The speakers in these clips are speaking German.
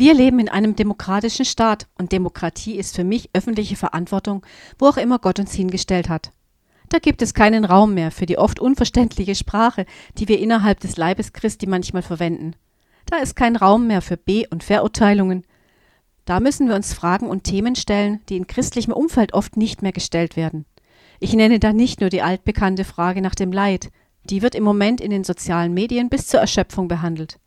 Wir leben in einem demokratischen Staat und Demokratie ist für mich öffentliche Verantwortung, wo auch immer Gott uns hingestellt hat. Da gibt es keinen Raum mehr für die oft unverständliche Sprache, die wir innerhalb des Leibes Christi manchmal verwenden. Da ist kein Raum mehr für Be- und Verurteilungen. Da müssen wir uns Fragen und Themen stellen, die in christlichem Umfeld oft nicht mehr gestellt werden. Ich nenne da nicht nur die altbekannte Frage nach dem Leid, die wird im Moment in den sozialen Medien bis zur Erschöpfung behandelt.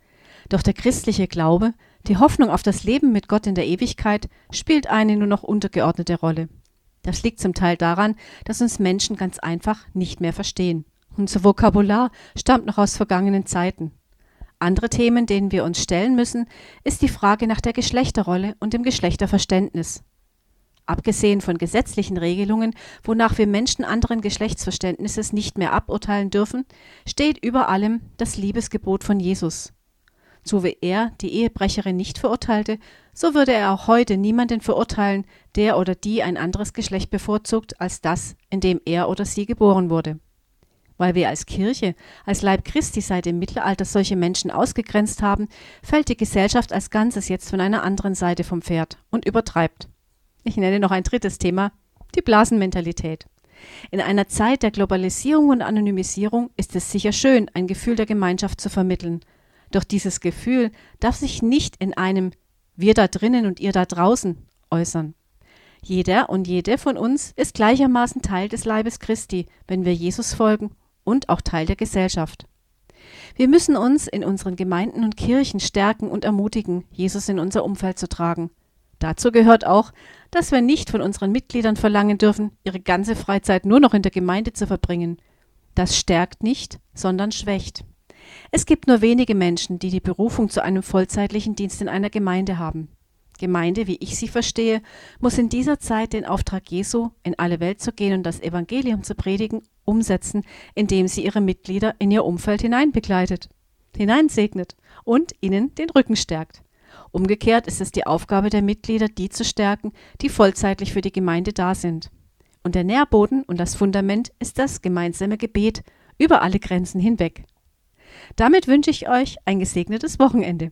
Doch der christliche Glaube die Hoffnung auf das Leben mit Gott in der Ewigkeit spielt eine nur noch untergeordnete Rolle. Das liegt zum Teil daran, dass uns Menschen ganz einfach nicht mehr verstehen. Unser Vokabular stammt noch aus vergangenen Zeiten. Andere Themen, denen wir uns stellen müssen, ist die Frage nach der Geschlechterrolle und dem Geschlechterverständnis. Abgesehen von gesetzlichen Regelungen, wonach wir Menschen anderen Geschlechtsverständnisses nicht mehr aburteilen dürfen, steht über allem das Liebesgebot von Jesus. So wie er die Ehebrecherin nicht verurteilte, so würde er auch heute niemanden verurteilen, der oder die ein anderes Geschlecht bevorzugt als das, in dem er oder sie geboren wurde. Weil wir als Kirche, als Leib Christi seit dem Mittelalter solche Menschen ausgegrenzt haben, fällt die Gesellschaft als Ganzes jetzt von einer anderen Seite vom Pferd und übertreibt. Ich nenne noch ein drittes Thema, die Blasenmentalität. In einer Zeit der Globalisierung und Anonymisierung ist es sicher schön, ein Gefühl der Gemeinschaft zu vermitteln, doch dieses Gefühl darf sich nicht in einem wir da drinnen und ihr da draußen äußern. Jeder und jede von uns ist gleichermaßen Teil des Leibes Christi, wenn wir Jesus folgen und auch Teil der Gesellschaft. Wir müssen uns in unseren Gemeinden und Kirchen stärken und ermutigen, Jesus in unser Umfeld zu tragen. Dazu gehört auch, dass wir nicht von unseren Mitgliedern verlangen dürfen, ihre ganze Freizeit nur noch in der Gemeinde zu verbringen. Das stärkt nicht, sondern schwächt. Es gibt nur wenige Menschen, die die Berufung zu einem vollzeitlichen Dienst in einer Gemeinde haben. Gemeinde, wie ich sie verstehe, muss in dieser Zeit den Auftrag Jesu, in alle Welt zu gehen und das Evangelium zu predigen, umsetzen, indem sie ihre Mitglieder in ihr Umfeld hineinbegleitet, hineinsegnet und ihnen den Rücken stärkt. Umgekehrt ist es die Aufgabe der Mitglieder, die zu stärken, die vollzeitlich für die Gemeinde da sind. Und der Nährboden und das Fundament ist das gemeinsame Gebet über alle Grenzen hinweg. Damit wünsche ich euch ein gesegnetes Wochenende.